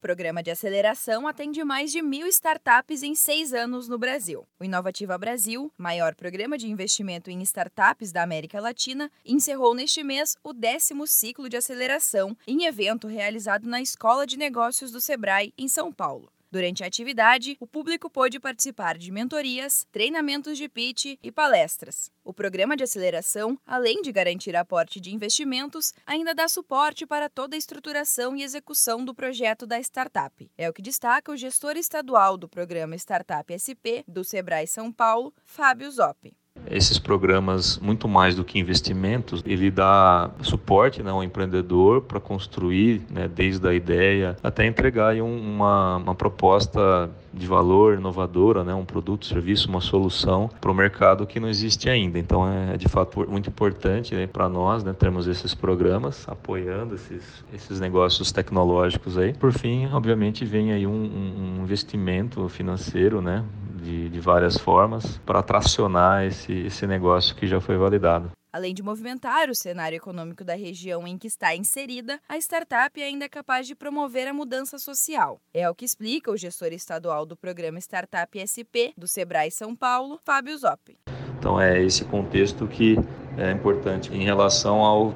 Programa de aceleração atende mais de mil startups em seis anos no Brasil. O Inovativa Brasil, maior programa de investimento em startups da América Latina, encerrou neste mês o décimo ciclo de aceleração em evento realizado na Escola de Negócios do Sebrae, em São Paulo. Durante a atividade, o público pôde participar de mentorias, treinamentos de pitch e palestras. O programa de aceleração, além de garantir aporte de investimentos, ainda dá suporte para toda a estruturação e execução do projeto da startup. É o que destaca o gestor estadual do programa Startup SP do Sebrae São Paulo, Fábio Zoppi. Esses programas, muito mais do que investimentos, ele dá suporte né, ao empreendedor para construir, né, desde a ideia até entregar um, uma, uma proposta de valor inovadora, né, um produto, serviço, uma solução para o mercado que não existe ainda. Então é de fato muito importante né, para nós né, termos esses programas apoiando esses, esses negócios tecnológicos aí. Por fim, obviamente, vem aí um, um investimento financeiro, né, de, de várias formas para tracionar esse, esse negócio que já foi validado. Além de movimentar o cenário econômico da região em que está inserida, a startup ainda é capaz de promover a mudança social. É o que explica o gestor estadual do programa Startup SP do Sebrae São Paulo, Fábio Zoppi. Então é esse contexto que é importante em relação ao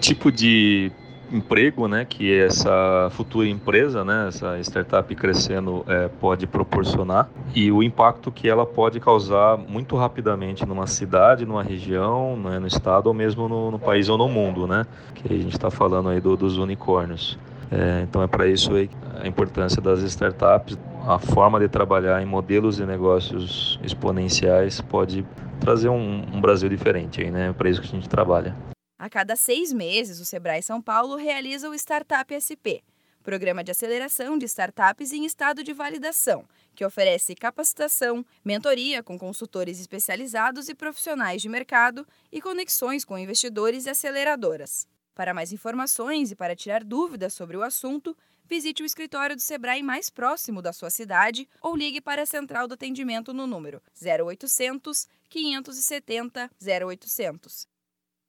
tipo de emprego, né, que essa futura empresa, né, essa startup crescendo é, pode proporcionar e o impacto que ela pode causar muito rapidamente numa cidade, numa região, né, no estado ou mesmo no, no, país ou no mundo, né, que a gente está falando aí do, dos unicórnios. É, então é para isso aí a importância das startups, a forma de trabalhar em modelos de negócios exponenciais pode trazer um, um Brasil diferente aí, né? É para isso que a gente trabalha. A cada seis meses, o Sebrae São Paulo realiza o Startup SP, programa de aceleração de startups em estado de validação, que oferece capacitação, mentoria com consultores especializados e profissionais de mercado e conexões com investidores e aceleradoras. Para mais informações e para tirar dúvidas sobre o assunto, visite o escritório do Sebrae mais próximo da sua cidade ou ligue para a central do atendimento no número 0800 570 0800.